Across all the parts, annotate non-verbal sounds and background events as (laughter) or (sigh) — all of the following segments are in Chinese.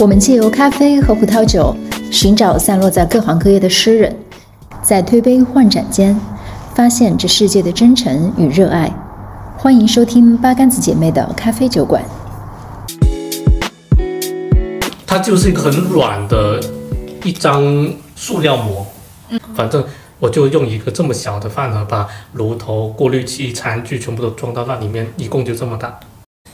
我们借由咖啡和葡萄酒，寻找散落在各行各业的诗人，在推杯换盏间，发现这世界的真诚与热爱。欢迎收听八竿子姐妹的咖啡酒馆。它就是一个很软的一张塑料膜，反正我就用一个这么小的饭盒把炉头、过滤器、餐具全部都装到那里面，一共就这么大。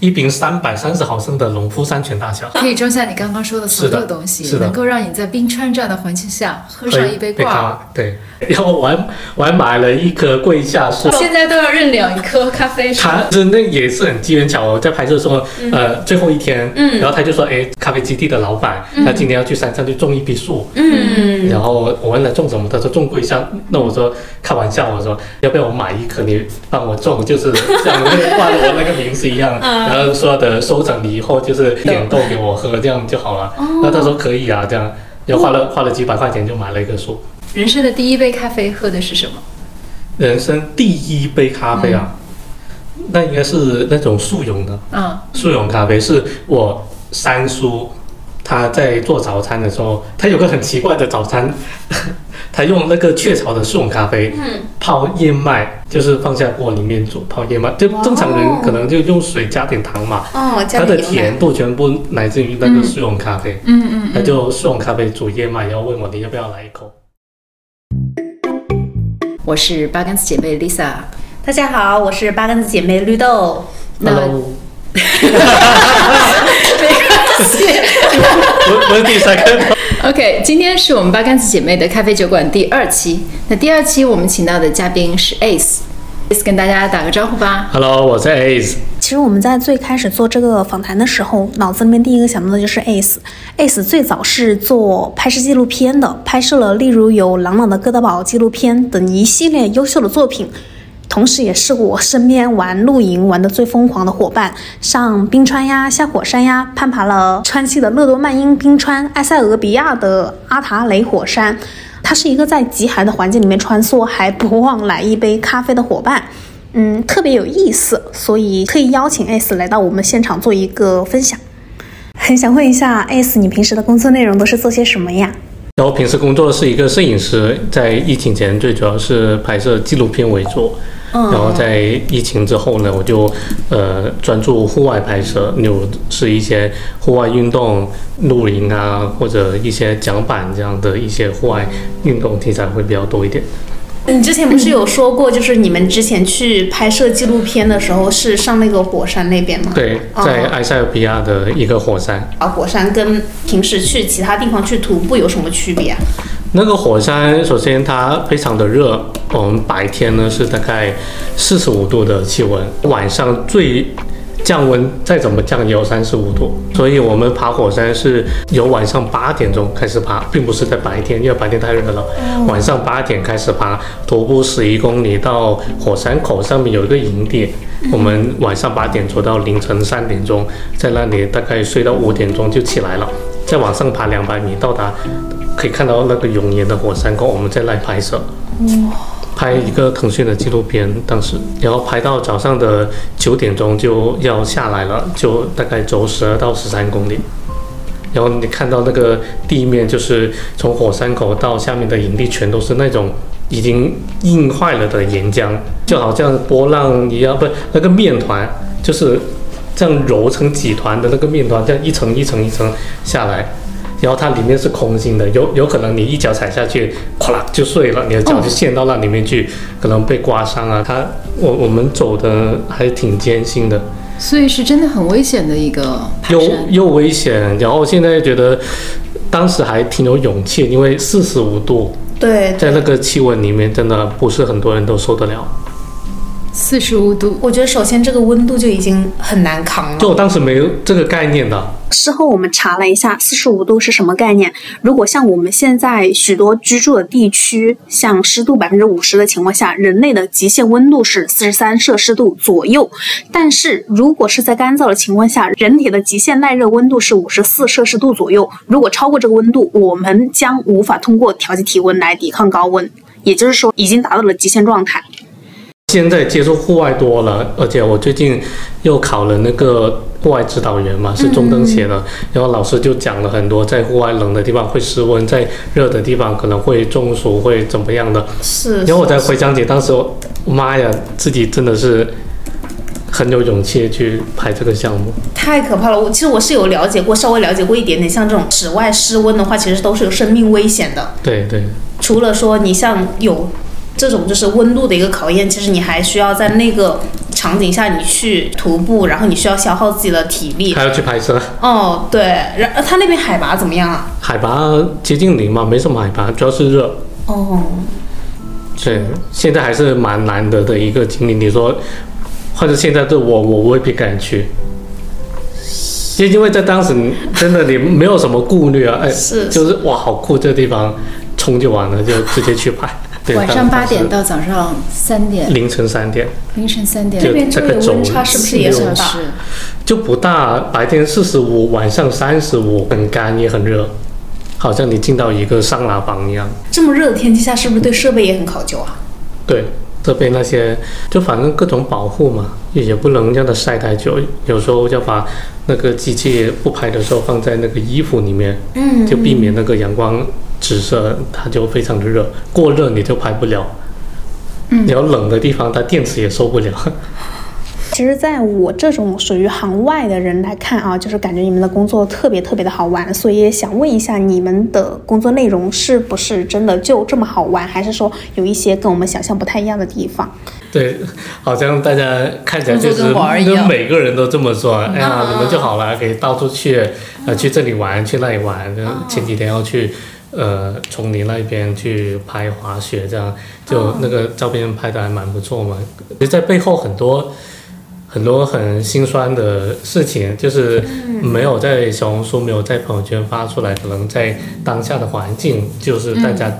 一瓶三百三十毫升的农夫山泉大小，可以装下你刚刚说的所有东西，能够让你在冰川这样的环境下喝上一杯挂。耳。对，然后我还我还买了一棵桂夏树，现在都要认两颗咖啡树。他真的也是很机缘巧合，在拍摄的时候，呃，最后一天，嗯。然后他就说，哎，咖啡基地的老板，他今天要去山上去种一批树，嗯，然后我问他种什么，他说种桂夏。那我说开玩笑，我说要不要我买一棵，你帮我种，就是像挂着我那个名字一样，(laughs) 然后说的收整你以后就是点豆给我喝，这样就好了。然后他说可以啊，这样，然后花了花了几百块钱就买了一棵树。人生的第一杯咖啡喝的是什么？人生第一杯咖啡啊，那应该是那种速溶的。嗯，速溶咖啡是我三叔他在做早餐的时候，他有个很奇怪的早餐，(laughs) 他用那个雀巢的速溶咖啡，嗯，泡燕麦，就是放下锅里面煮泡燕麦，就正常人可能就用水加点糖嘛，哦，加它的甜度全部来自于那个速溶咖啡，嗯嗯他就速溶咖啡煮燕麦，然后问我你要不要来一口。我是八竿子姐妹 Lisa。大家好，我是八竿子姐妹绿豆。Hello，(laughs) 没关系。我我是第三个。OK，今天是我们八竿子姐妹的咖啡酒馆第二期。那第二期我们请到的嘉宾是 Ace。Ace 跟大家打个招呼吧。Hello，我是 Ace。其实我们在最开始做这个访谈的时候，脑子里面第一个想到的就是 Ace。Ace 最早是做拍摄纪录片的，拍摄了例如有《朗朗的哥德堡》纪录片等一系列优秀的作品。同时，也是我身边玩露营玩的最疯狂的伙伴，上冰川呀、下火山呀，攀爬了川西的勒多曼因冰川、埃塞俄比亚的阿塔雷火山。他是一个在极寒的环境里面穿梭，还不忘来一杯咖啡的伙伴。嗯，特别有意思，所以特意邀请 S 来到我们现场做一个分享。很想问一下 S，你平时的工作内容都是做些什么呀？然后平时工作是一个摄影师，在疫情前最主要是拍摄纪录片为主。嗯然后在疫情之后呢，我就呃专注户外拍摄，有是一些户外运动、露营啊，或者一些桨板这样的一些户外运动题材会比较多一点。你之前不是有说过，就是你们之前去拍摄纪录片的时候是上那个火山那边吗？对，在埃塞俄比亚的一个火山，啊，火山跟平时去其他地方去徒步有什么区别啊？那个火山首先它非常的热，我们白天呢是大概四十五度的气温，晚上最降温再怎么降也有三十五度，所以我们爬火山是由晚上八点钟开始爬，并不是在白天，因为白天太热了。晚上八点开始爬，徒步十一公里到火山口上面有一个营地，我们晚上八点走到凌晨三点钟，在那里大概睡到五点钟就起来了，再往上爬两百米到达。可以看到那个熔岩的火山口，我们再来拍摄。拍一个腾讯的纪录片，当时，然后拍到早上的九点钟就要下来了，就大概走十二到十三公里。然后你看到那个地面，就是从火山口到下面的营地，全都是那种已经硬坏了的岩浆，就好像波浪一样，不，那个面团就是这样揉成几团的那个面团，这样一层一层一层下来。然后它里面是空心的，有有可能你一脚踩下去，咵啦就碎了，你的脚就陷到那里面去，可能被刮伤啊。它我我们走的还挺艰辛的，所以是真的很危险的一个又。又危险，然后现在觉得当时还挺有勇气，因为四十五度，对，在那个气温里面，真的不是很多人都受得了。四十五度，我觉得首先这个温度就已经很难扛了。就我当时没有这个概念的，事后我们查了一下，四十五度是什么概念？如果像我们现在许多居住的地区，像湿度百分之五十的情况下，人类的极限温度是四十三摄氏度左右。但是如果是在干燥的情况下，人体的极限耐热温度是五十四摄氏度左右。如果超过这个温度，我们将无法通过调节体温来抵抗高温，也就是说，已经达到了极限状态。现在接触户外多了，而且我最近又考了那个户外指导员嘛，是中登写的，然后老师就讲了很多，在户外冷的地方会失温，在热的地方可能会中暑，会怎么样的。是。然后我才回想起当时，妈呀，自己真的是很有勇气去拍这个项目。太可怕了！我其实我是有了解过，稍微了解过一点点，像这种室外失温的话，其实都是有生命危险的。对对。除了说你像有。这种就是温度的一个考验，其实你还需要在那个场景下你去徒步，然后你需要消耗自己的体力，还要去拍摄。哦，对，然它那边海拔怎么样啊？海拔接近零嘛，没什么海拔，主要是热。哦，对，现在还是蛮难得的一个经历。你说，或者现在的我，我未必敢去，就因为在当时真的你没有什么顾虑啊，哎，是，就是哇，好酷这地方，冲就完了，就直接去拍。晚上八点到早上三点，凌晨三点，凌晨三点，这边这个温差是不是也很大？就不大，白天四十五，晚上三十五，很干也很热，好像你进到一个桑拿房一样。这么热的天气下，是不是对设备也很考究啊？对，这边那些就反正各种保护嘛，也不能让它晒太久，有时候要把那个机器不拍的时候放在那个衣服里面，嗯，就避免那个阳光。紫色它就非常的热，过热你就拍不了。嗯，你要冷的地方，它电池也受不了。(laughs) 其实，在我这种属于行外的人来看啊，就是感觉你们的工作特别特别的好玩，所以想问一下，你们的工作内容是不是真的就这么好玩，还是说有一些跟我们想象不太一样的地方？对，好像大家看起来就是跟每个人都这么说。哎呀，你们就好了，可以到处去，呃，去这里玩，去那里玩。前几天要去。呃，从你那边去拍滑雪，这样就那个照片拍的还蛮不错嘛。其实在背后很多很多很心酸的事情，就是没有在小红书、没有在朋友圈发出来，可能在当下的环境，就是大家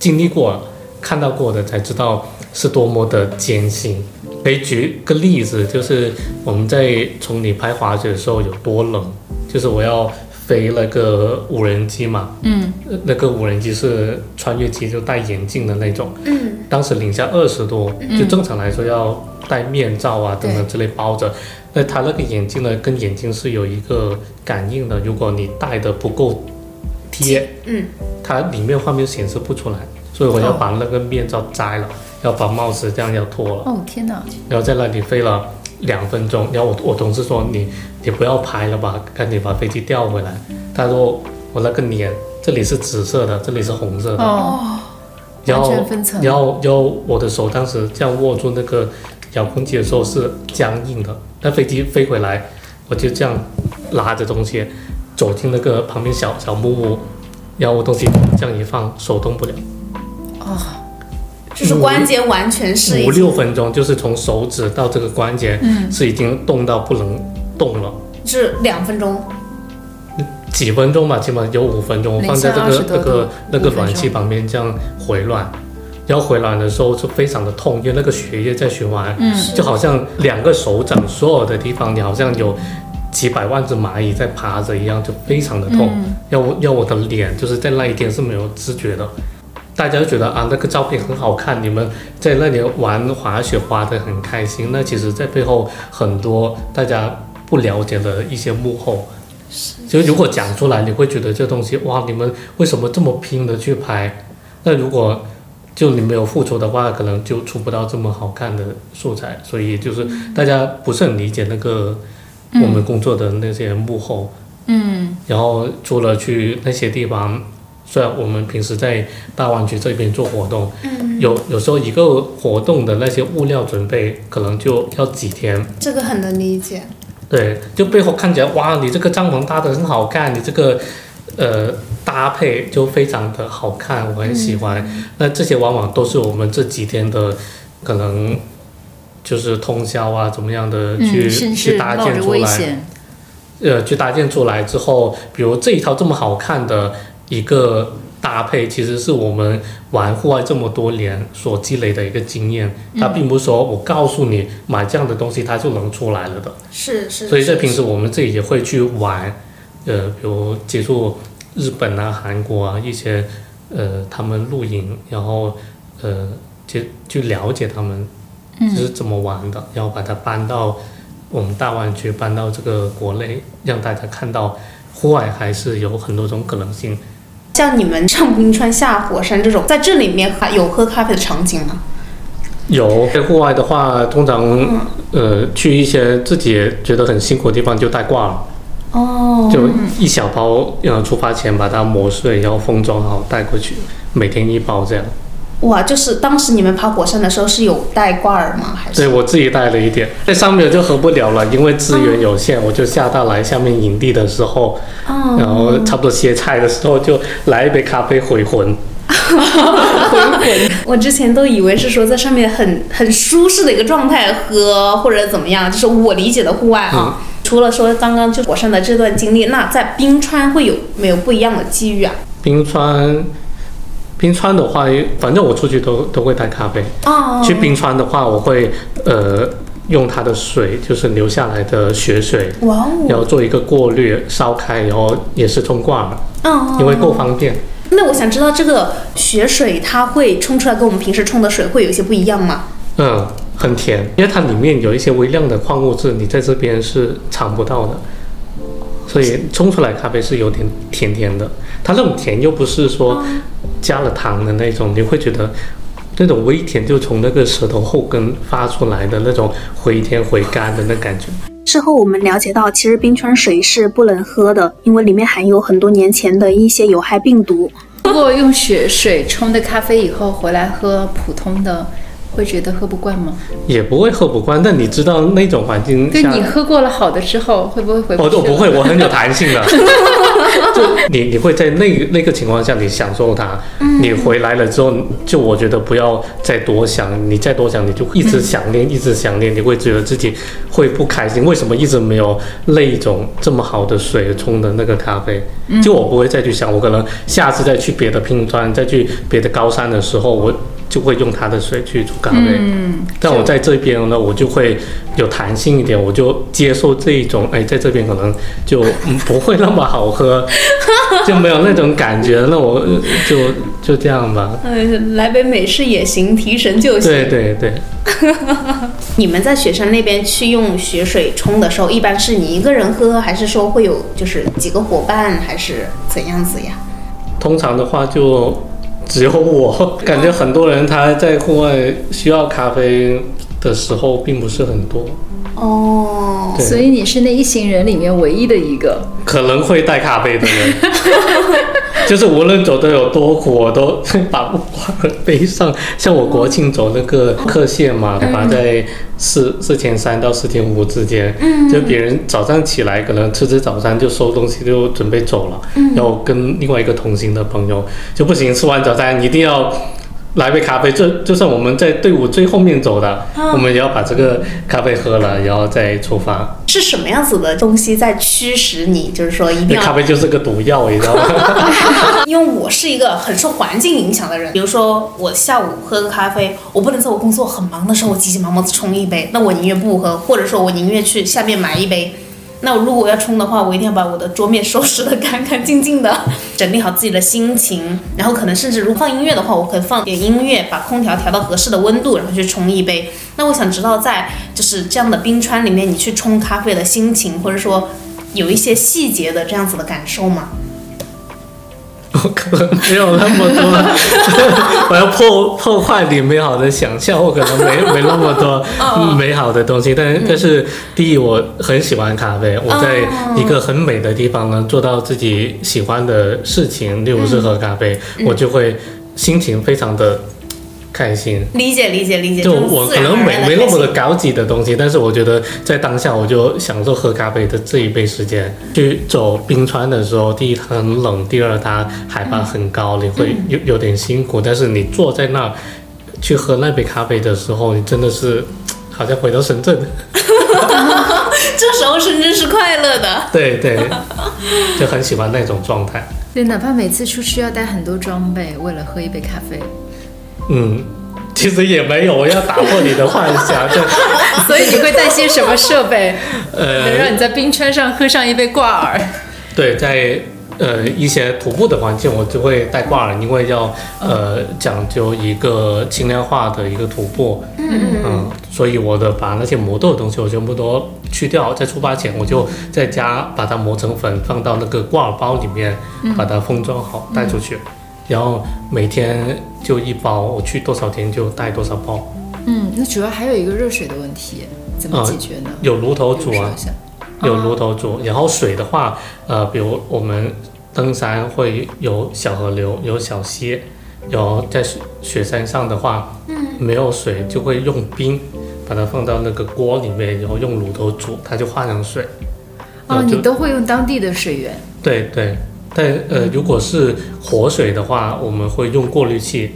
经历过、看到过的，才知道是多么的艰辛。可以举个例子，就是我们在从你拍滑雪的时候有多冷，就是我要。飞那个无人机嘛，嗯，那个无人机是穿越机，就戴眼镜的那种，嗯，当时零下二十度，就正常来说要戴面罩啊等等之类包着，那它那个眼镜呢，跟眼睛是有一个感应的，如果你戴的不够贴，嗯，它里面画面显示不出来，所以我要把那个面罩摘了，要把帽子这样要脱了，哦天哪，然后在那里飞了。两分钟，然后我我同事说你你不要拍了吧，赶紧把飞机调回来。他说我那个脸这里是紫色的，这里是红色的，哦，然后然后然后我的手当时这样握住那个遥控器的时候是僵硬的。那飞机飞回来，我就这样拉着东西走进那个旁边小小木屋，然后我东西这样一放，手动不了。哦。就是关节完全是五六分钟，就是从手指到这个关节，嗯，是已经动到不能动了。是两分钟，几分钟吧，起码有五分钟。放在这个那个那个暖气旁边这样回暖，然后回暖的时候就非常的痛，因为那个血液在循环，嗯，就好像两个手掌所有的地方，你好像有几百万只蚂蚁在爬着一样，就非常的痛。要我要我的脸就是在那一天是没有知觉的。大家都觉得啊，那个照片很好看，你们在那里玩滑雪滑得很开心。那其实，在背后很多大家不了解的一些幕后，就如果讲出来，你会觉得这东西哇，你们为什么这么拼的去拍？那如果就你没有付出的话，可能就出不到这么好看的素材。所以就是大家不是很理解那个我们工作的那些幕后。嗯。然后除了去那些地方。虽然我们平时在大湾区这边做活动，有有时候一个活动的那些物料准备可能就要几天，这个很能理解。对，就背后看起来哇，你这个帐篷搭的很好看，你这个呃搭配就非常的好看，我很喜欢。那这些往往都是我们这几天的可能就是通宵啊，怎么样的去去搭建出来，呃，去搭建出来之后，比如这一套这么好看的。一个搭配其实是我们玩户外这么多年所积累的一个经验，它并不是说我告诉你买这样的东西它就能出来了的。是是。所以在平时我们自己也会去玩，呃，比如接触日本啊、韩国啊一些，呃，他们露营，然后呃，去去了解他们就是怎么玩的，然后把它搬到我们大湾区，搬到这个国内，让大家看到户外还是有很多种可能性。像你们上冰川、下火山这种，在这里面还有喝咖啡的场景吗？有在户外的话，通常呃去一些自己觉得很辛苦的地方就带挂了，哦，就一小包，呃出发前把它磨碎，然后封装好带过去，每天一包这样。哇，就是当时你们爬火山的时候是有带挂耳吗？还是对我自己带了一点，在上面就喝不了了，因为资源有限，我就下到来下面营地的时候，哦然后差不多歇菜的时候就来一杯咖啡回魂。(laughs) 我之前都以为是说在上面很很舒适的一个状态喝或者怎么样，就是我理解的户外啊。除了说刚刚就火山的这段经历，那在冰川会有没有不一样的机遇啊？冰川，冰川的话，反正我出去都都会带咖啡。哦去冰川的话，我会呃用它的水，就是流下来的雪水，哇哦，然后做一个过滤，烧开，然后也是冲挂耳，嗯，因为够方便。那我想知道这个雪水它会冲出来跟我们平时冲的水会有一些不一样吗？嗯，很甜，因为它里面有一些微量的矿物质，你在这边是尝不到的，所以冲出来咖啡是有点甜甜的。它那种甜又不是说加了糖的那种，你会觉得那种微甜就从那个舌头后根发出来的那种回甜回甘的那感觉。事后我们了解到，其实冰川水是不能喝的，因为里面含有很多年前的一些有害病毒。如果用雪水冲的咖啡以后回来喝普通的，会觉得喝不惯吗？也不会喝不惯，但你知道那种环境下，对你喝过了好的之后，会不会回不去了？我我不会，我很有弹性的。(laughs) (laughs) 就你你会在那个那个情况下，你享受它。你回来了之后，就我觉得不要再多想，你再多想，你就一直想念，一直想念，你会觉得自己会不开心。为什么一直没有那种这么好的水冲的那个咖啡？就我不会再去想，我可能下次再去别的拼川，再去别的高山的时候，我就会用它的水去煮咖啡。嗯，但我在这边呢，我就会有弹性一点，我就接受这一种，哎，在这边可能就嗯不会那么好喝，(laughs) 就没有那种感觉，那我呃就就这样吧。嗯，来杯美式也行，提神就行。对对对，(laughs) 你们在雪山那边去用雪水冲的时候，一般是你一个人喝，还是说会有就是几个伙伴，还是怎样子呀？通常的话就只有我，感觉很多人他在户外需要咖啡的时候并不是很多，哦，所以你是那一行人里面唯一的一个。可能会带咖啡的人，(laughs) 就是无论走的有多苦，我都 (laughs) 把不挂背上。像我国庆走那个客线嘛，对吧？在四四千三到四千五之间，就别人早上起来可能吃吃早餐就收东西就准备走了，然后跟另外一个同行的朋友就不行，吃完早餐一定要。来杯咖啡，就就算我们在队伍最后面走的，我们也要把这个咖啡喝了，然后再出发。是什么样子的东西在驱使你？就是说一定要那咖啡就是个毒药，你知道吗？(laughs) 因为我是一个很受环境影响的人，比如说我下午喝个咖啡，我不能在我工作很忙的时候，我急急忙忙的冲一杯，那我宁愿不喝，或者说我宁愿去下面买一杯。那如果要冲的话，我一定要把我的桌面收拾得干干净净的，(laughs) 整理好自己的心情，然后可能甚至如果放音乐的话，我可以放点音乐，把空调调到合适的温度，然后去冲一杯。那我想知道，在就是这样的冰川里面，你去冲咖啡的心情，或者说有一些细节的这样子的感受吗？我可能没有那么多，(laughs) 我要破破坏你美好的想象，我可能没 (laughs) 没那么多美好的东西。但但是第一，我很喜欢咖啡，我在一个很美的地方呢，做到自己喜欢的事情，例如是喝咖啡，我就会心情非常的开心。理解理解理解，就我可能没没那么的高级的东西，但是我觉得在当下我就享受喝咖啡的这一杯时间。去走冰川的时候，第一它很冷，第二它海拔很高，你会有有点辛苦。但是你坐在那儿去喝那杯咖啡的时候，你真的是好像回到深圳。这时候深圳是快乐的。对对，就很喜欢那种状态。对，哪怕每次出去要带很多装备，为了喝一杯咖啡，嗯，其实也没有，我要打破你的幻想，(laughs) 就所以你会带些什么设备，(laughs) 能呃让你在冰川上喝上一杯挂耳？对，在呃一些徒步的环境，我就会带挂耳，因为要呃讲究一个轻量化的一个徒步，嗯所以我的把那些磨豆的东西我全部都去掉，在出发前我就在家把它磨成粉，放到那个挂耳包里面，把它封装好带出去，然后每天就一包，我去多少天就带多少包，嗯，那主要还有一个热水的问题，怎么解决呢？有炉头煮啊有炉头煮，然后水的话，呃，比如我们登山会有小河流，有小溪，然后在雪雪山上的话，嗯没有水就会用冰把它放到那个锅里面，然后用炉头煮，它就化成水。哦，你都会用当地的水源。对对，但呃，如果是活水的话，我们会用过滤器，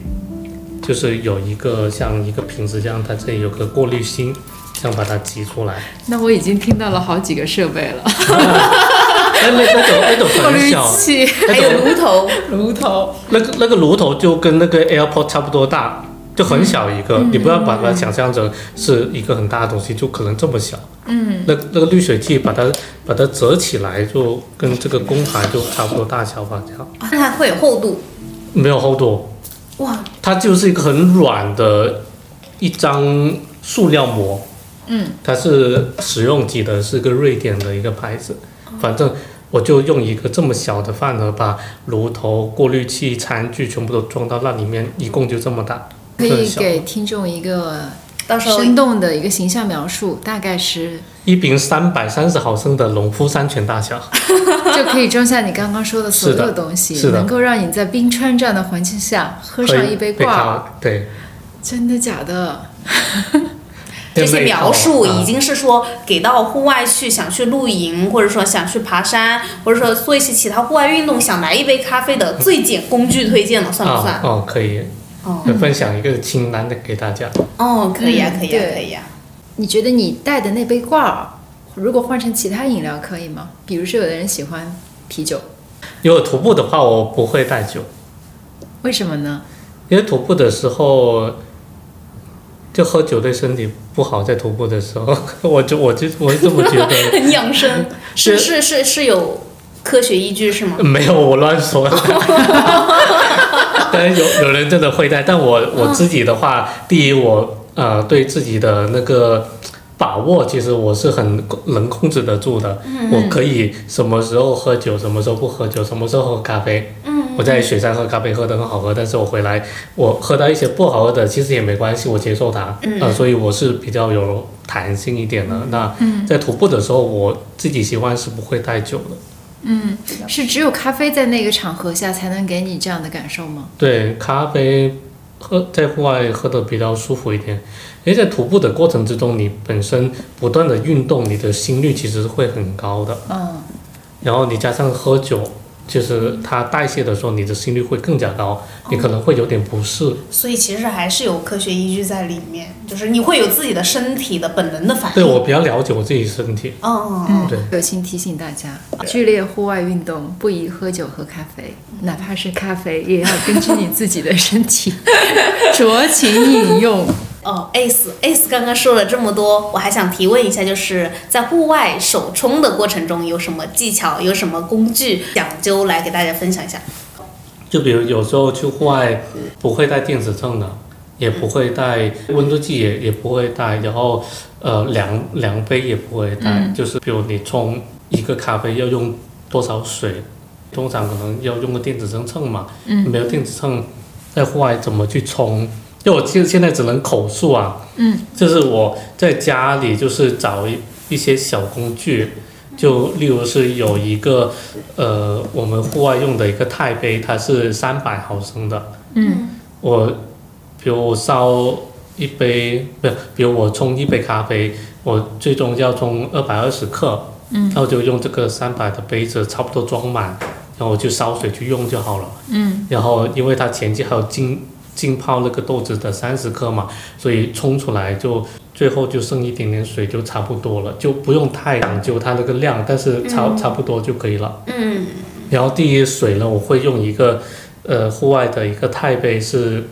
就是有一个像一个瓶子这样，它这里有个过滤芯，这样把它挤出来。那我已经听到了好几个设备了，(laughs) 那那那种那种过滤很小，器、还有炉头，炉头。那个那个炉头就跟那个 AirPod 差不多大，就很小一个，你不要把它想象成是一个很大的东西，就可能这么小。嗯，那那个滤水器把它把它折起来，就跟这个工盘就差不多大小吧，这样那它会有厚度。没有厚度，哇，它就是一个很软的一张塑料膜。嗯，它是使用级的，是个瑞典的一个牌子，反正。我就用一个这么小的饭盒，把炉头、过滤器、餐具全部都装到那里面，一共就这么大。可以给听众一个到时候生动的一个形象描述，大概是一瓶三百三十毫升的农夫山泉大小，(laughs) 就可以装下你刚刚说的所有东西，是的能够让你在冰川这样的环境下喝上一杯挂耳。对，真的假的？这些描述啊已经是说给到户外去，想去露营，或者说想去爬山，或者说做一些其他户外运动，想来一杯咖啡的最简工具推荐了，算不算？啊哦，可以，哦分享一个清单的给大家。哦，可以啊，嗯可以啊，对可以啊。你觉得你带的那杯罐儿，如果换成其他饮料可以吗？比如说，有的人喜欢啤酒，如果徒步的话，我不会带酒，为什么呢？因为徒步的时候就喝酒对身体不好，在徒步的时候，(laughs) 我就我就我是这么觉得。很 (laughs) 养生，(laughs) 是是是是是有科学依据是吗？没有，我乱说的。有有人真的会带，但我我自己的话，第一我呃对自己的那个把握，其实我是很能控制得住的。我可以什么时候喝酒，什么时候不喝酒，什么时候喝咖啡。我在雪山喝咖啡喝得很好喝，但是我回来我喝到一些不好喝的，其实也没关系，我接受它。呃，所以我是比较有弹性一点的。那在徒步的时候，我自己喜欢是不会带酒的。是只有咖啡在那个场合下才能给你这样的感受吗？对，咖啡喝在户外喝的比较舒服一点，因为在徒步的过程之中，你本身不断的运动，你的心率其实是会很高的，嗯，然后你加上喝酒，就是它代谢的时候，你的心率会更加高，你可能会有点不适。所以其实还是有科学依据在里面，就是你会有自己的身体的本能的反应。对我比较了解我自己身体，哦，嗯对，友情提醒大家，剧烈户外运动不宜喝酒喝咖啡，哪怕是咖啡，也要根据你自己的身体 (laughs) 酌情饮用。哦，Ace Ace 刚刚说了这么多，我还想提问一下，就是在户外手冲的过程中有什么技巧，有什么工具讲究来给大家分享一下？就比如有时候去户外不会带电子秤的，也不会带温度计也也不会带，然后呃量量杯也不会带，就是比如你冲一个咖啡要用多少水，通常可能要用个电子秤称嘛，嗯没有电子秤在户外怎么去冲？就我现现在只能口述啊，嗯，就是我在家里就是找一一些小工具，就例如是有一个呃我们户外用的一个钛杯，它是三百毫升的，嗯，我比如我烧一杯，不是，比如我冲一杯咖啡，我最终要冲二百二十克，嗯，然后就用这个三百的杯子差不多装满，然后我就烧水去用就好了，嗯，然后因为它前期还有浸浸泡那个豆子的三十克嘛，所以冲出来就最后就剩一点点水就差不多了，就不用太讲究它那个量，但是差、差不多就可以了。嗯，然后第一水呢，我会用一个呃户外的一个钛杯是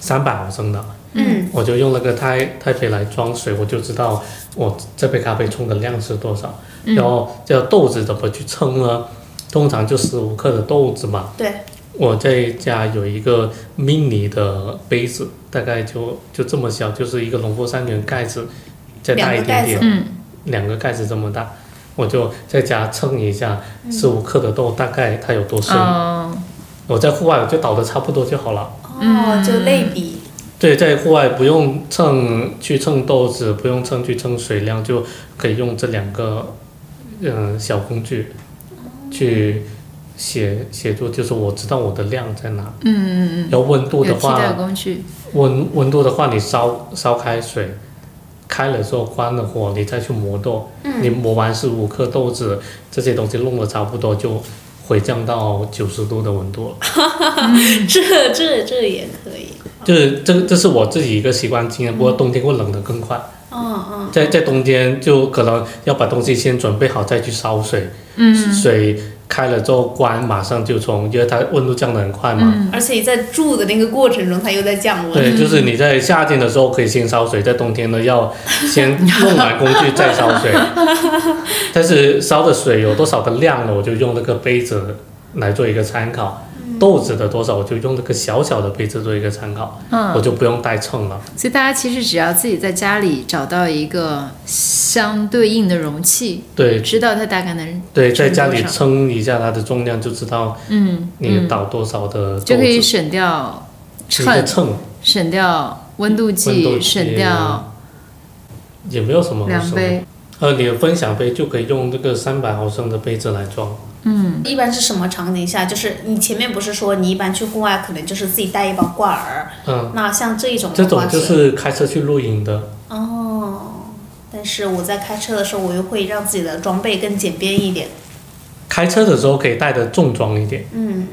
三百毫升的，嗯，我就用那个钛钛杯来装水，我就知道我这杯咖啡冲的量是多少。然后这个豆子怎么去称呢？通常就十五克的豆子嘛。对，我在家有一个 mini 的杯子，大概就就这么小，就是一个农夫山泉盖子，再大一点点，嗯，两个盖子这么大，我就在家称一下十五克的豆大概它有多深。哦，我在户外我就倒的差不多就好了。哦，就类比，对，在户外不用称去称豆子，不用称去称水量，就可以用这两个嗯、小工具去协协助，就是我知道我的量在哪。嗯嗯嗯，然后温度的话，工具，温温度的话，你烧烧开水，开了之后关了火，你再去磨豆。你磨完十五克豆子，这些东西弄得差不多就回降到九十度的温度了。(laughs) 这这这也可以。(laughs) 就是这这是我自己一个习惯经验，不过冬天会冷得更快。嗯嗯，在在冬天就可能要把东西先准备好再去烧水，嗯水开了之后关，马上就冲，因为它温度降得很快嘛。嗯，而且你在住的那个过程中，它又在降温。对，就是你在夏天的时候可以先烧水，在冬天呢要先弄完工具再烧水。(laughs) 但是烧的水有多少的量呢？我就用那个杯子来做一个参考。豆子的多少，我就用这个小小的杯子做一个参考，嗯我就不用带秤了。所以大家其实只要自己在家里找到一个相对应的容器，对知道它大概能对，在家里称一下它的重量，就知道嗯你倒多少的。就可以省掉秤，秤省掉温度计，省掉也没有什么。量杯。呃，你的分享杯就可以用这个三百毫升的杯子来装。嗯，一般是什么场景下？就是你前面不是说你一般去户外可能就是自己带一包挂耳，嗯，那像这种这种就是开车去露营的。哦。但是我在开车的时候，我又会让自己的装备更简便一点。开车的时候可以带的重装一点，嗯，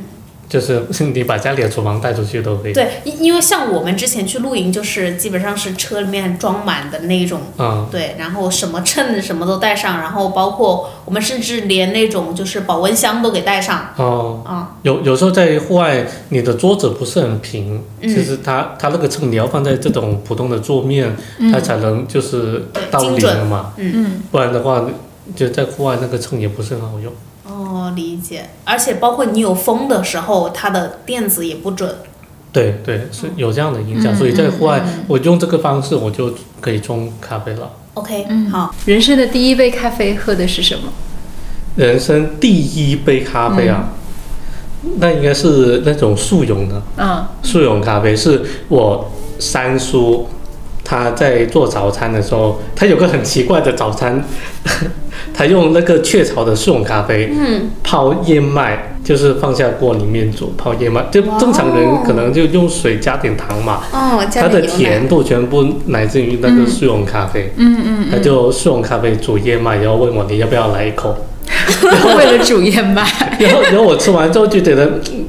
就是你把家里的厨房带出去都可以。对，因因为像我们之前去露营，就是基本上是车里面装满的那种嗯，对，然后什么秤什么都带上，然后包括我们甚至连那种就是保温箱都给带上哦，啊。有有时候在户外，你的桌子不是很平，嗯其实它它那个秤你要放在这种普通的桌面，它才能就是到零精准了嘛。嗯，不然的话，就在户外那个秤也不是很好用。哦，理解。而且包括你有风的时候，它的电子也不准。对对，是有这样的影响，嗯所以在户外嗯嗯，我用这个方式我就可以冲咖啡了。OK，、嗯好，人生的第一杯咖啡喝的是什么？人生第一杯咖啡啊，那应该是那种速溶的嗯速溶咖啡，是我三叔他在做早餐的时候，他有个很奇怪的早餐，(laughs) 他用那个雀巢的速溶咖啡嗯，泡燕麦，就是放下锅里面煮泡燕麦，就正常人可能就用水加点糖嘛，哦，加它的点牛奶。甜度全部来自于那个速溶咖啡。嗯嗯他就速溶咖啡煮燕麦，然后问我你要不要来一口，嗯，(laughs) 为了煮燕麦，(laughs) 然后然后我吃完之后就觉得，嗯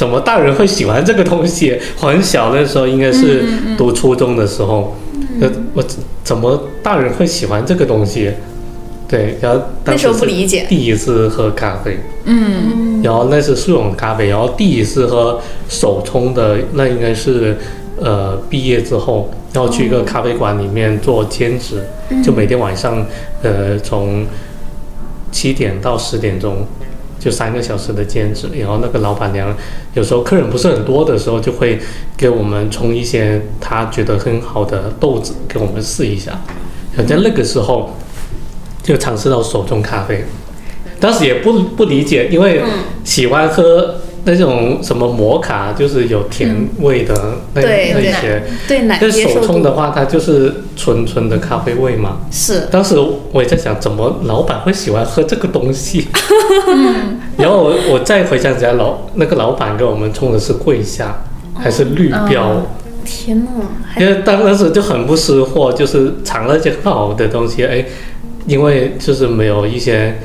怎么大人会喜欢这个东西？我很小的时候应该是读初中的时候，呃我怎么大人会喜欢这个东西？对，然后那时候不理解。第一次喝咖啡，嗯然后那是速溶咖啡，然后第一次喝手冲的，那应该是呃毕业之后，然后去一个咖啡馆里面做兼职，就每天晚上呃从七点到十点钟，就三个小时的兼职，然后那个老板娘有时候客人不是很多的时候，就会给我们冲一些她觉得很好的豆子给我们试一下，好像那个时候就尝试到手冲咖啡。当时也不不理解，因为喜欢喝那种什么摩卡，就是有甜味的那、对对那些。对奶但手冲的话，它就是纯纯的咖啡味嘛。是当时我也在想，怎么老板会喜欢喝这个东西？(laughs) 然后我我再回想起来，老那个老板给我们冲的是桂夏还是绿标？哦天呐，因为当时就很不识货，就是尝了一些很好的东西，哎，因为就是没有一些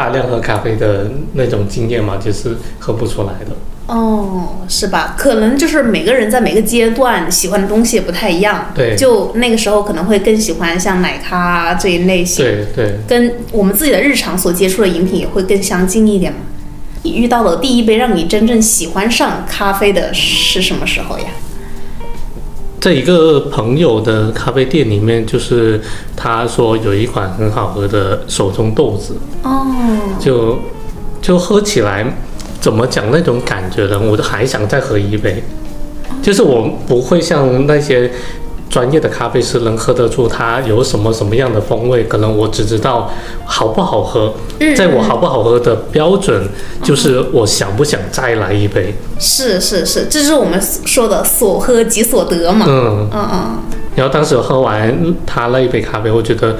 大量喝咖啡的那种经验嘛，就是喝不出来的。哦，是吧？可能就是每个人在每个阶段喜欢的东西也不太一样。对就那个时候可能会更喜欢像奶咖啊这一类型，对对，跟我们自己的日常所接触的饮品也会更相近一点嘛。你遇到的第一杯让你真正喜欢上咖啡的是什么时候呀？在一个朋友的咖啡店里面，就是他说有一款很好喝的手冲豆子，哦，就就喝起来怎么讲那种感觉呢？我都还想再喝一杯。就是我不会像那些专业的咖啡师能喝得出它有什么什么样的风味，可能我只知道好不好喝。在我好不好喝的标准，就是我想不想再来一杯。是是是，这是我们说的所喝即所得嘛。嗯，嗯嗯，然后当时喝完他那一杯咖啡，我觉得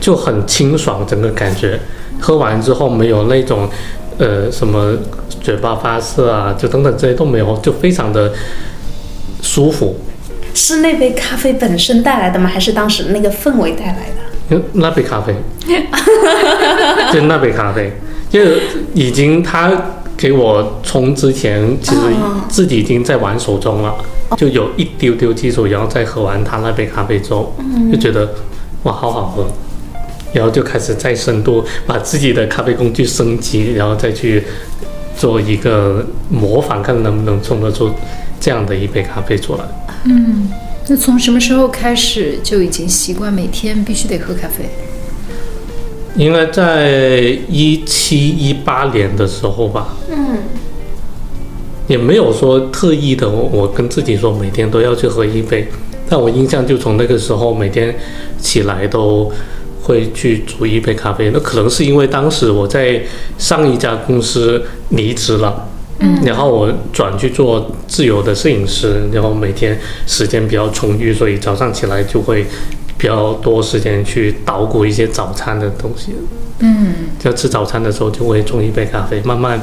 就很清爽，整个感觉。喝完之后没有那种呃什么嘴巴发涩啊，就等等这些都没有，就非常的舒服。是那杯咖啡本身带来的吗？还是当时那个氛围带来的？嗯那杯咖啡，(laughs) 就那杯咖啡，就是已经他给我冲之前，其实自己已经在玩手中了，就有一丢丢基础，然后再喝完他那杯咖啡之后，就觉得哇，好好喝，然后就开始再深度把自己的咖啡工具升级，然后再去做一个模仿，看能不能冲得出这样的一杯咖啡出来。嗯那从什么时候开始就已经习惯每天必须得喝咖啡？应该在一七一八年的时候吧。嗯，也没有说特意的，我我跟自己说每天都要去喝一杯，但我印象就从那个时候每天起来都会去煮一杯咖啡。那可能是因为当时我在上一家公司离职了。嗯，然后我转去做自由的摄影师，然后每天时间比较充裕，所以早上起来就会比较多时间去捣鼓一些早餐的东西。嗯，就吃早餐的时候就会冲一杯咖啡，慢慢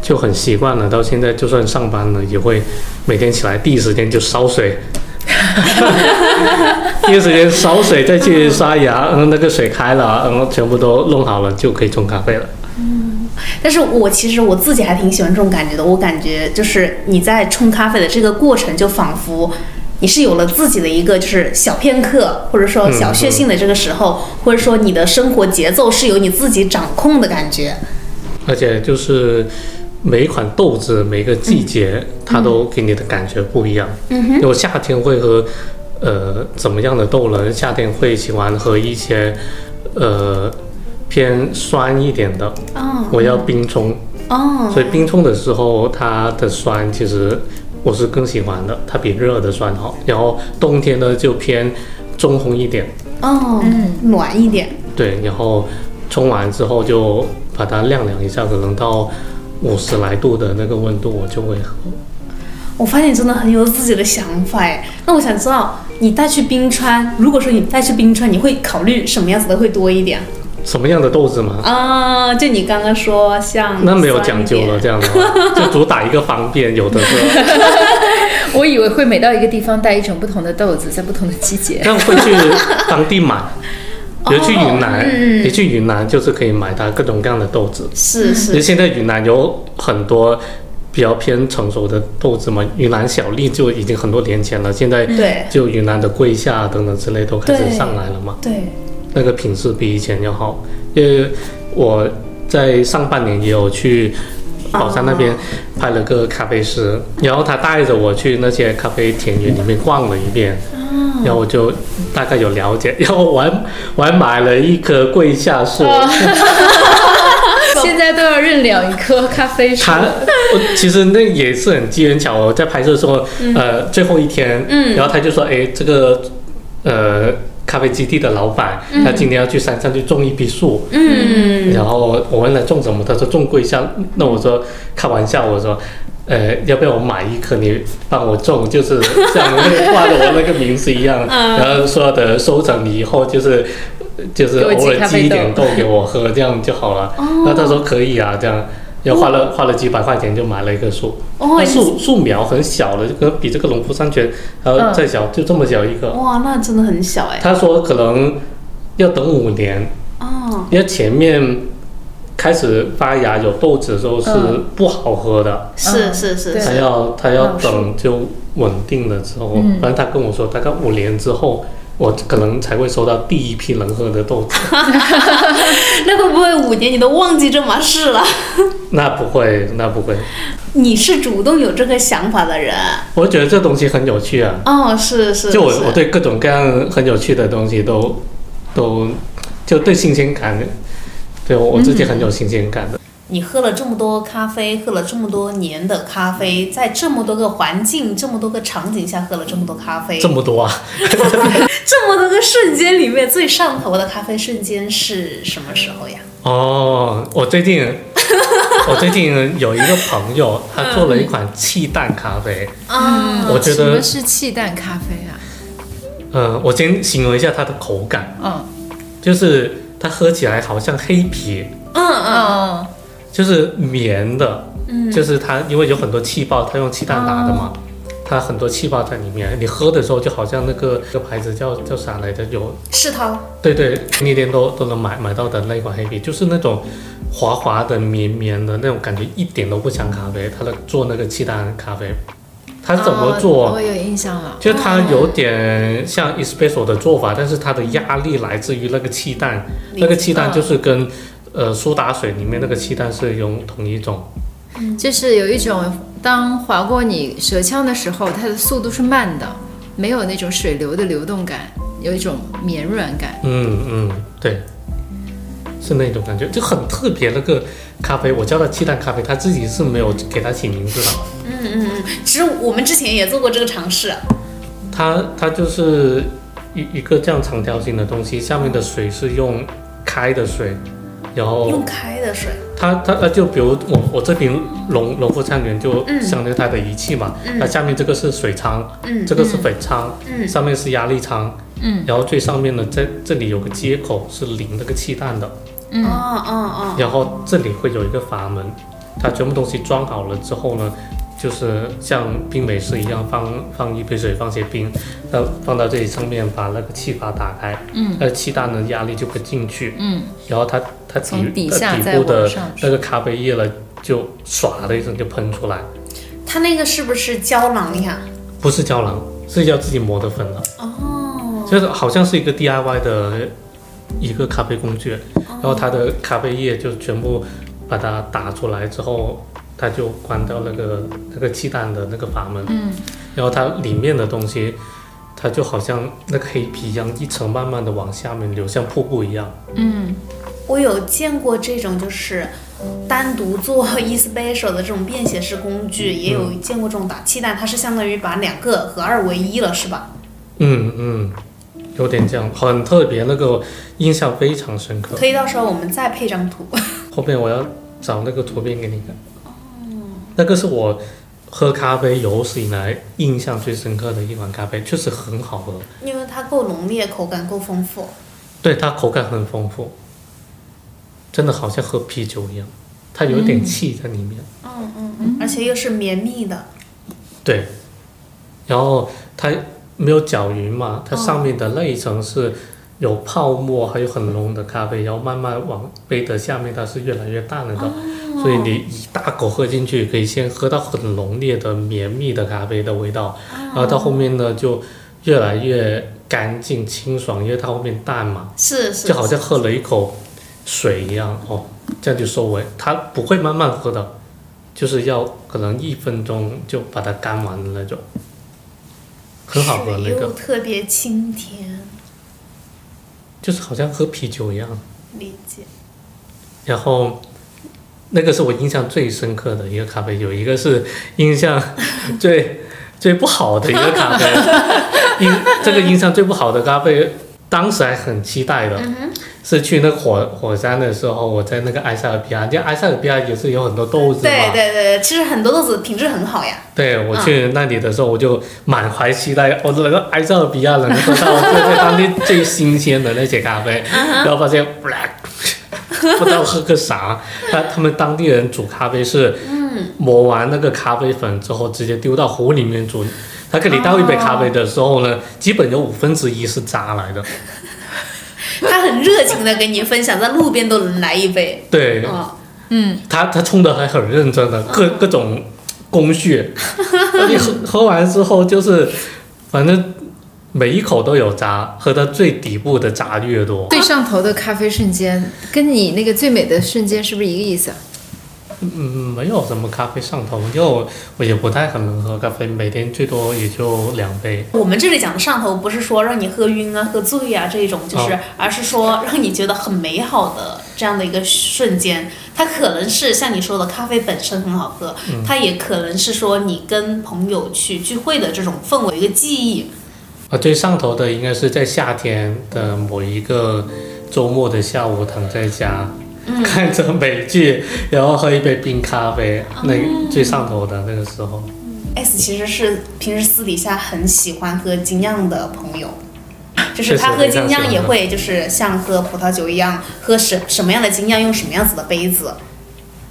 就很习惯了。到现在就算上班了，也会每天起来第一时间就烧水，(laughs) 第一时间烧水，再去刷牙，嗯，那个水开了，然后全部都弄好了，就可以冲咖啡了。但是我其实我自己还挺喜欢这种感觉的。我感觉就是你在冲咖啡的这个过程，就仿佛你是有了自己的一个就是小片刻，或者说小确幸的这个时候，或者说你的生活节奏是由你自己掌控的感觉。而且就是每一款豆子，每个季节，它都给你的感觉不一样。嗯哼，我夏天会喝呃怎么样的豆呢？夏天会喜欢喝一些呃偏酸一点的，哦我要冰冲。哦，所以冰冲的时候，它的酸其实我是更喜欢的，它比热的酸好。然后冬天呢就偏中烘一点，哦，嗯暖一点。对，然后冲完之后就把它晾凉一下，可能到五十来度的那个温度，我就会喝。我发现你真的很有自己的想法哎。那我想知道，你带去冰川，如果说你带去冰川，你会考虑什么样子的会多一点？什么样的豆子吗？啊、就你刚刚说像那没有讲究了，这样子 (laughs) 就主打一个方便，有的是。(laughs) 我以为会每到一个地方带一种不同的豆子，在不同的季节。那会去当地买，(laughs) 比如去云南，嗯你去云南就是可以买它各种各样的豆子。是其实是现在云南有很多比较偏成熟的豆子嘛，云南小粒就已经很多年前了，现在对就云南的桂夏等等之类都开始上来了嘛，对，那个品质比以前要好。因为我在上半年也有去宝山那边拍了个咖啡师，然后他带着我去那些咖啡田园里面逛了一遍，然后我就大概有了解，(laughs) 然后我还我还买了一棵桂下树。(laughs) 现在都要认两棵咖啡树。他，我其实那也是很机缘巧合，在拍摄的时候，呃，最后一天，嗯然后他就说，哎，这个，呃，咖啡基地的老板，他今天要去山上去种一批树，嗯，然后我问他种什么，他说种桂香，那我说开玩笑，我说。呃，要不要我买一棵？你帮我种，就是像那个挂着我那个名字一样。(laughs) 嗯然后说的收成你以后就是就是偶尔寄一点豆给我喝，这样就好了。那他说可以啊，这样，然后花了花了几百块钱就买了一棵树。哦那树树苗很小的，就可能比这个农夫山泉还要嗯再小，就这么小一个。哇，那真的很小哎。他说可能要等五年，哦，因为前面开始发芽有豆子的时候是嗯不好喝的，是嗯是是是他要他要等就稳定了之后，嗯反正他跟我说大概五年之后。我可能才会收到第一批能喝的豆子，(laughs) 那会不会五年你都忘记这码事了？(laughs) 那不会，那不会。你是主动有这个想法的人。我觉得这东西很有趣啊，哦，是是。是就我我对各种各样很有趣的东西都都就对新鲜感，对我我自己很有新鲜感的。你喝了这么多咖啡，喝了这么多年的咖啡，在这么多个环境、这么多个场景下喝了这么多咖啡，这么多啊！(laughs) 这么多个瞬间里面，最上头的咖啡瞬间是什么时候呀？哦，我最近 (laughs) 我最近有一个朋友，他做了一款气蛋咖啡。啊，我觉得什么是气蛋咖啡啊？嗯，我先形容一下它的口感，嗯就是它喝起来好像黑啤，嗯嗯嗯就是棉的，嗯，就是它因为有很多气泡，它用气弹打的嘛，它很多气泡在里面，你喝的时候就好像那个这个牌子叫叫啥来着？有世涛，对对，那店都都能买买到的那款黑啤，就是那种滑滑的、绵绵的那种感觉，一点都不像咖啡。它的做那个气弹咖啡，它怎么做？哦我有印象了。就它有点像 espresso 的做法，但是它的压力来自于那个气蛋，那个气蛋就是跟呃苏打水里面那个气弹是用同一种。就是有一种，当划过你舌腔的时候，它的速度是慢的，没有那种水流的流动感，有一种绵软感。嗯嗯，对，是那种感觉，就很特别。那个咖啡，我叫它气蛋咖啡，它自己是没有给它起名字的。嗯嗯嗯，其实我们之前也做过这个尝试，它它就是一一个这样长条形的东西，下面的水是用开的水，然后用开的水，它它呃就比如我我这瓶农农夫山泉就嗯。相当于它的仪器嘛，嗯。它下面这个是水仓，嗯。这个是粉仓，嗯。上面是压力仓，嗯。然后最上面呢在这里有个接口是淋那个气弹的，嗯。哦哦哦，然后这里会有一个阀门，它全部东西装好了之后呢，就是像冰美式一样放放一杯水，放些冰，那，放到这里上面，把那个气阀打开，嗯。那气大的压力就会进去，嗯，然后它它底从底呃下底部的那个咖啡液呢，就唰的一声就喷出来，它那个是不是胶囊呀？不是胶囊，是要自己磨的粉的，哦，就是好像是一个 DIY 的一个咖啡工具，哦。然后它的咖啡液就全部把它打出来之后，它就关掉那个那个气弹的那个阀门，嗯，然后它里面的东西，它就好像那个黑皮一样，一层慢慢的往下面流，像瀑布一样。嗯我有见过这种就是单独做 e special 的这种便携式工具，也有见过这种打气弹，它是相当于把两个合二为一了，是吧？嗯嗯，有点这样，很特别，那个印象非常深刻。可以到时候我们再配张图。(laughs) 后面我要找那个图片给你看。那个是我喝咖啡有史以来印象最深刻的一款咖啡，确实很好喝。因为它够浓烈，口感够丰富。对，它口感很丰富，真的好像喝啤酒一样，它有点气在里面。嗯嗯嗯，而且又是绵密的。对，然后它没有搅匀嘛，它上面的那一层是有泡沫，还有很浓的咖啡，然后慢慢往杯的下面它是越来越淡了的，所以你一大口喝进去，可以先喝到很浓烈的绵密的咖啡的味道，然后到后面呢就越来越干净清爽，因为它后面淡嘛，是是，就好像喝了一口水一样哦，这样就收尾。它不会慢慢喝的，就是要可能一分钟就把它干完的那种，很好喝那个，特别清甜，就是好像喝啤酒一样。理解。然后那个是我印象最深刻的一个咖啡，有一个是印象最最不好的一个咖啡。(laughs) 印这个印象最不好的咖啡，当时还很期待的，是去那个火火山的时候，我在那个埃塞俄比亚，就埃塞俄比亚也是有很多豆子嘛。对对对，其实很多豆子品质很好呀。对我去那里的时候，我就满怀期待，我那个埃塞俄比亚能够喝到最最当地最新鲜的那些咖啡，然后发现不知道喝个啥。他他们当地人煮咖啡是，磨完那个咖啡粉之后，直接丢到壶里面煮。他给你倒一杯咖啡的时候呢，基本有五分之一是渣来的。(laughs) 他很热情的跟你分享，在路边都能来一杯。对，哦，嗯，他他冲的还很认真的，各各种工序，(laughs) 你喝喝完之后就是，反正每一口都有渣，喝到最底部的渣越多。最上头的咖啡瞬间，跟你那个最美的瞬间是不是一个意思啊？嗯，没有什么咖啡上头，因为我我也不太很能喝咖啡，每天最多也就两杯。我们这里讲的上头，不是说让你喝晕啊、喝醉啊这种，就是，哦而是说让你觉得很美好的这样的一个瞬间。它可能是像你说的，咖啡本身很好喝，它也可能是说你跟朋友去聚会的这种氛围，一个记忆。啊，最上头的应该是在夏天的某一个周末的下午，躺在家、看着美剧，然后喝一杯冰咖啡，那最上头的那个时候。S 其实是平时私底下很喜欢喝精酿的朋友，就是他喝精酿也会就是像喝葡萄酒一样，喝什什么样的精酿用什么样子的杯子。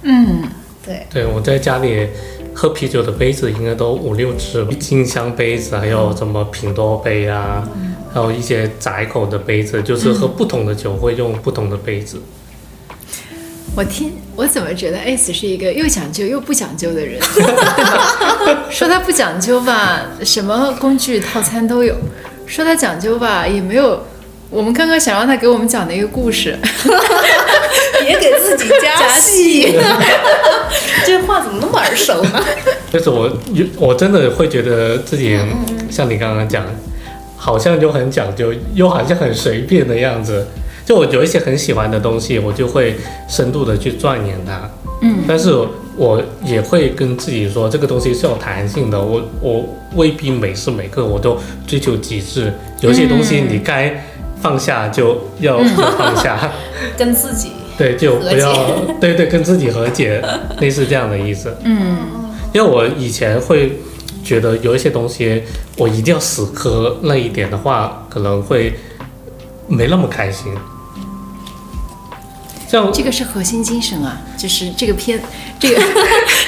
嗯，对，对，我在家里喝啤酒的杯子应该都五六只了，金香杯子，还有什么品多杯啊，还有一些窄口的杯子，就是喝不同的酒会用不同的杯子。我听我怎么觉得 S 是一个又讲究又不讲究的人，对吧？说他不讲究吧，什么工具套餐都有；说他讲究吧，也没有。我们刚刚想让他给我们讲的一个故事，(laughs) 别给自己加 (laughs) 加戏。这话怎么那么耳熟呢？就是我有我真的会觉得自己像你刚刚讲，好像就很讲究，又好像很随便的样子。就我有一些很喜欢的东西，我就会深度的去钻研它。嗯，但是我也会跟自己说，这个东西是有弹性的。我我未必每时每刻我都追求极致，有些东西你该放下就要放下。(laughs) 跟自己对，就不要对对跟自己和解，(laughs) 类似这样的意思。嗯，因为我以前会觉得有一些东西我一定要死磕那一点的话，可能会没那么开心。像这个是核心精神啊，就是这个片，这个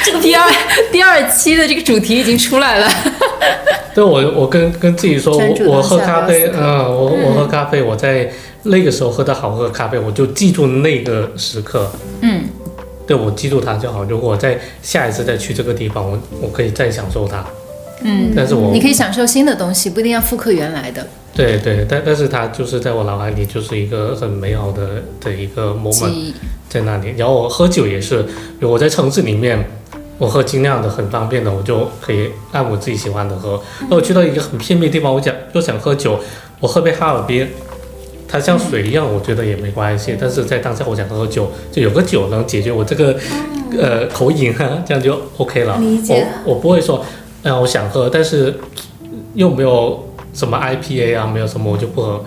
这个第二第二期的这个主题已经出来了。对我，我跟跟自己说，我我喝咖啡，嗯，我我喝咖啡，我在那个时候喝的好喝咖啡，我就记住那个时刻。嗯，对我记住它就好。如果我在下一次再去这个地方，我我可以再享受它。嗯，但是我你可以享受新的东西，不一定要复刻原来的对对，但但是它就是在我脑海里就是一个很美好的的一个记 moment。在那里。然后我喝酒也是，比如我在城市里面，我喝精酿的很方便的，我就可以按我自己喜欢的喝。那我去到一个很偏僻的地方，我想又想喝酒，我喝杯哈尔滨，它像水一样，我觉得也没关系。但是在当下我想喝酒，就有个酒能解决我这个呃口瘾啊，这样就 OK 了。我我不会说，哎、呀，我想喝，但是又没有什么 IPA 啊，没有什么我就不喝，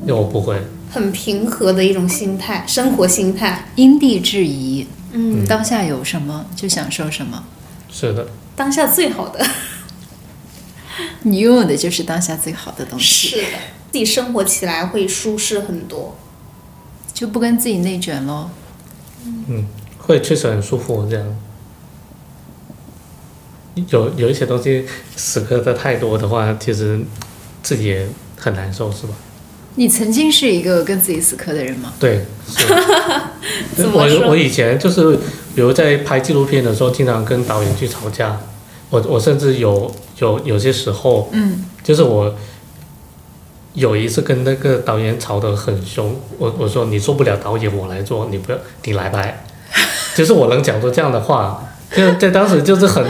因为我不会。很平和的一种心态，生活心态。因地制宜，嗯，当下有什么就享受什么，是的，当下最好的 (laughs) 你拥有的就是当下最好的东西，是的，自己生活起来会舒适很多。就不跟自己内卷喽。会确实很舒服，这样。有有一些东西死磕的太多的话，其实自己也很难受，是吧？你曾经是一个跟自己死磕的人吗？对，是。(laughs) 我我以前就是，比如在拍纪录片的时候，经常跟导演去吵架。我我甚至有有有些时候，嗯，就是我有一次跟那个导演吵得很凶，我我说你做不了导演，我来做，你不要你来拍，就是我能讲出这样的话，就在当时就是很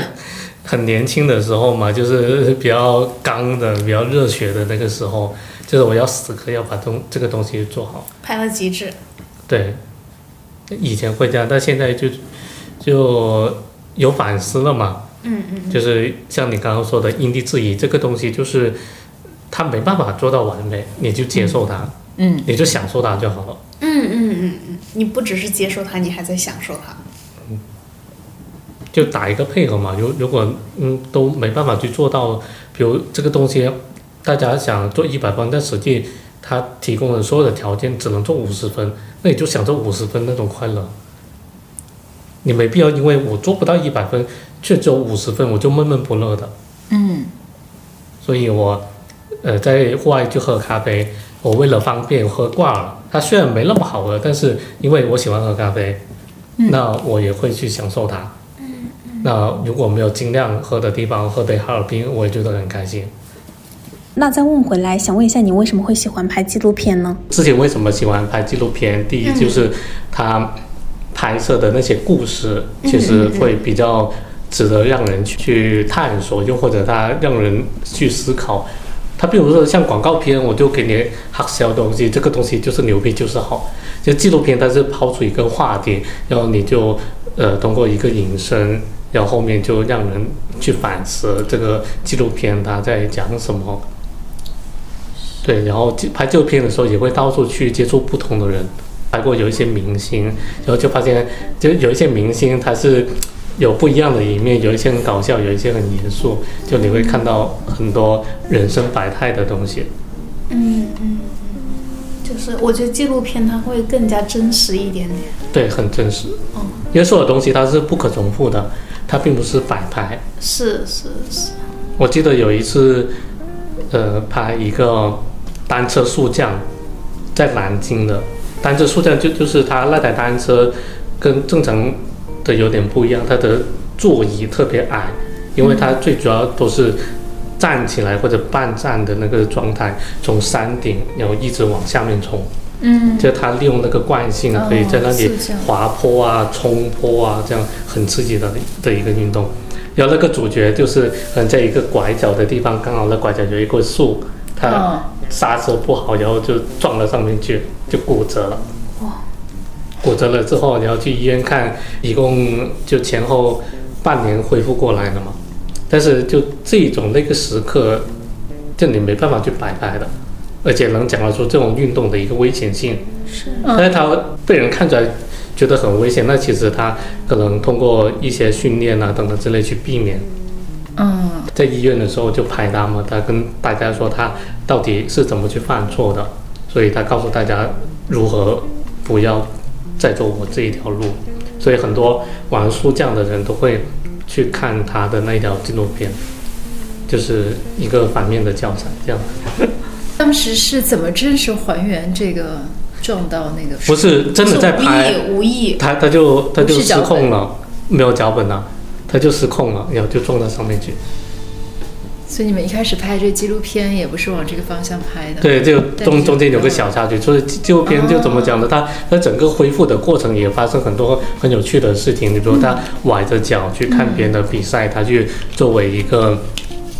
很年轻的时候嘛，就是比较刚的、比较热血的那个时候，就是我要死磕要把东这个东西做好。拍到极致。对，以前会这样，但现在就就有反思了嘛。嗯嗯，就是像你刚刚说的因地制宜，这个东西就是他没办法做到完美，你就接受它，嗯，你就享受它就好了。嗯嗯嗯嗯，你不只是接受它，你还在享受它。就打一个配合嘛。如如果嗯都没办法去做到，比如这个东西大家想做一百分，但实际他提供的所有的条件只能做五十分，那你就享受五十分那种快乐。你没必要因为我做不到一百分，却只有五十分，我就闷闷不乐的。嗯，所以我呃在户外去喝咖啡，我为了方便喝挂了。它虽然没那么好喝，但是因为我喜欢喝咖啡，嗯那我也会去享受它。那如果没有尽量喝的地方，喝杯哈尔滨，我也觉得很开心。那再问回来，想问一下，你为什么会喜欢拍纪录片呢？之前为什么喜欢拍纪录片？第一就是它拍摄的那些故事，其实会比较值得让人去去探索，又或者它让人去思考。它比如说像广告片，我就给你黑销东西，这个东西就是牛逼，就是好。就纪录片它是抛出一个话题，然后你就呃通过一个引申，然后后面就让人去反思这个纪录片它在讲什么。对，然后拍纪录片的时候也会到处去接触不同的人，拍过有一些明星，然后就发现就有一些明星他是有不一样的一面，有一些很搞笑，有一些很严肃，就你会看到很多人生百态的东西。嗯嗯，就是我觉得纪录片它会更加真实一点点。对，很真实。哦，因为所有东西它是不可重复的，它并不是摆拍。是是是。我记得有一次，呃，拍一个单车速降，在南京的单车速降就就是它那台单车跟正常的有点不一样，它的座椅特别矮，因为它最主要都是站起来或者半站的那个状态，从山顶然后一直往下面冲。嗯，就他利用那个惯性，可以在那里滑坡啊、冲坡啊，这样很刺激的的一个运动。然后那个主角就是嗯，在一个拐角的地方，刚好那拐角有一棵树，他嗯刹车不好，然后就撞到上面去，就骨折了。骨折了之后，然后去医院看，一共就前后半年恢复过来了嘛。但是就这种那个时刻，就你没办法去摆拍的，而且能讲得出这种运动的一个危险性。是但是他被人看出来觉得很危险，那其实他可能通过一些训练啊等等之类去避免。嗯在医院的时候就拍他嘛，他跟大家说他到底是怎么去犯错的，所以他告诉大家如何不要再走我这一条路。所以很多玩速降的人都会去看他的那一条纪录片，就是一个反面的教材这样。当时是怎么真实还原这个撞到那个？不是真的在拍，无意，他他就他就失控了，没有脚本啊，他就失控了，然后就撞到上面去。所以你们一开始拍这纪录片也不是往这个方向拍的。对，就中中间有个小插曲，就是纪纪录片就怎么讲呢？它它整个恢复的过程也发生很多很有趣的事情，你比如他崴着脚去看别人的比赛，他去作为一个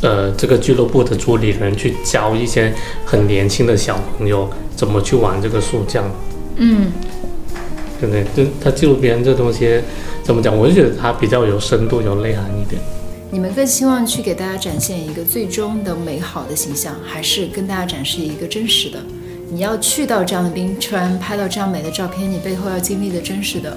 呃这个俱乐部的主理人去教一些很年轻的小朋友怎么去玩这个速降，嗯，对不对？就他纪录片这东西怎么讲？我就觉得它比较有深度、有内涵一点。你们更希望去给大家展现一个最终的美好的形象，还是跟大家展示一个真实的？你要去到这样的冰川，拍到这样美的照片，你背后要经历的真实的，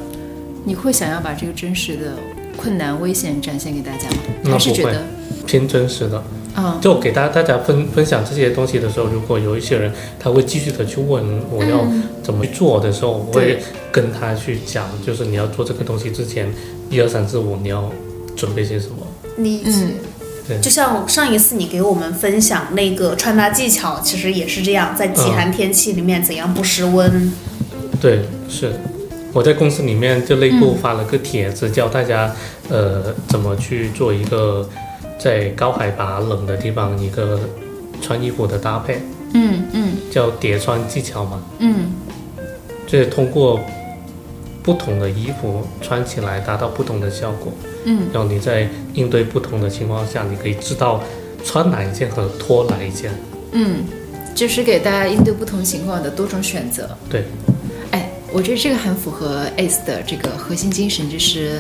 你会想要把这个真实的困难、危险展现给大家吗？还是觉得，偏真实的，啊，就给大家大家分分享这些东西的时候，如果有一些人他会继续的去问我要怎么去做的时候，我会跟他去讲，就是你要做这个东西之前，一二三四五你要准备些什么。理解。嗯对就像上一次你给我们分享那个穿搭技巧，其实也是这样，在极寒天气里面怎样不失温。对，是我在公司里面就内部发了个帖子，教大家呃怎么去做一个在高海拔冷的地方一个穿衣服的搭配，嗯嗯叫叠穿技巧嘛。嗯就是通过不同的衣服穿起来达到不同的效果，嗯然后你在应对不同的情况下，你可以知道穿哪一件和脱哪一件。嗯，就是给大家应对不同情况的多种选择。对，哎，我觉得这个很符合 ACE 的这个核心精神，就是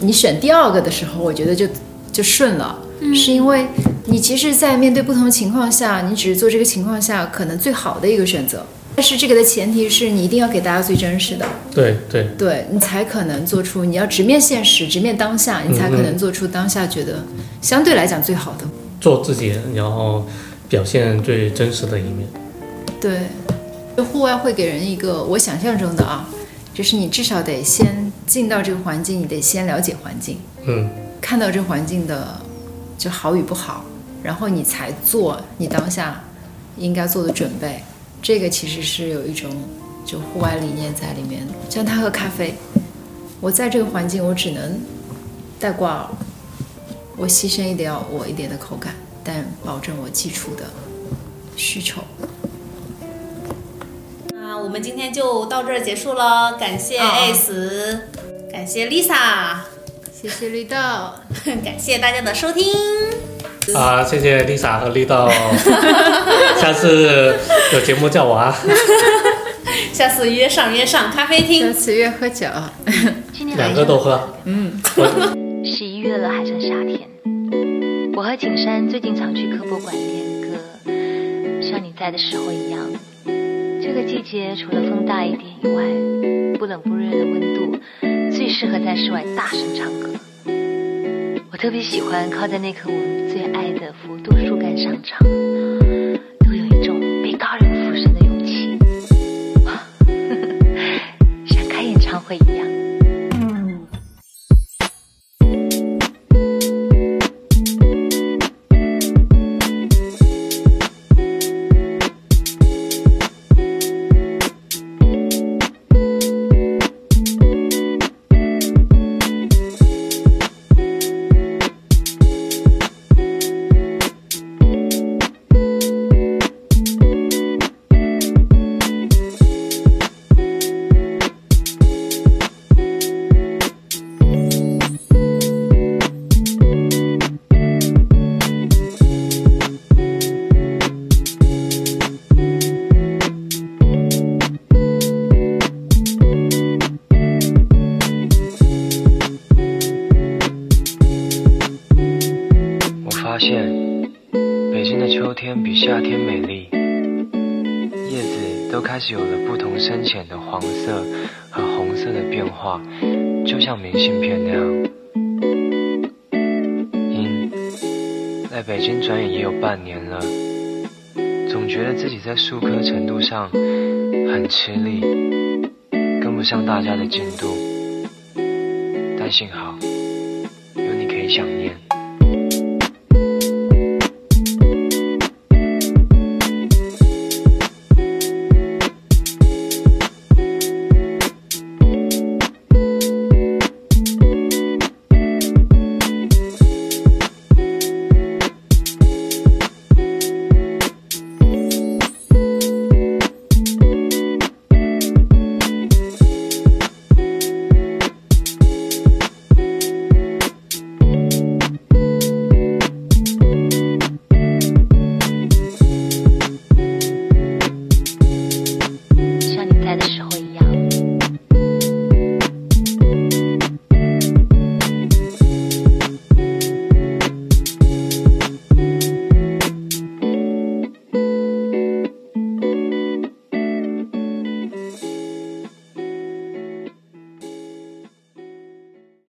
你选第二个的时候，我觉得就就顺了，是因为你其实，在面对不同情况下，你只是做这个情况下可能最好的一个选择。但是这个的前提是你一定要给大家最真实的，对对对你才可能做出你要直面现实、直面当下，你才可能做出当下觉得相对来讲最好的。做自己，然后表现最真实的一面。对，就户外会给人一个我想象中的啊，就是你至少得先进到这个环境，你得先了解环境，嗯，看到这环境的就好与不好，然后你才做你当下应该做的准备。这个其实是有一种就户外理念在里面。像他喝咖啡，我在这个环境我只能带挂耳，我牺牲一点我一点的口感，但保证我基础的需求。那我们今天就到这儿结束了，感谢哦哦 S，、感谢 Lisa，谢谢绿豆。感谢大家的收听。啊，谢谢 Lisa 和绿豆，(laughs) 下次有节目叫我啊。下 (laughs) 下次约上约上咖啡厅下。次约喝酒。两个都喝。嗯十一月了，还剩夏天。我和景山最近常去科博馆练歌，像你在的时候一样。这个季节除了风大一点以外，不冷不热的温度最适合在室外大声唱歌。我特别喜欢靠在那棵我们最爱的幅度树干上唱，发现，北京的秋天比夏天美丽，叶子都开始有了不同深浅的黄色和红色的变化，就像明信片那样。因在北京转眼也有半年了，总觉得自己在数科程度上很吃力，跟不上大家的进度，但幸好有你可以想念。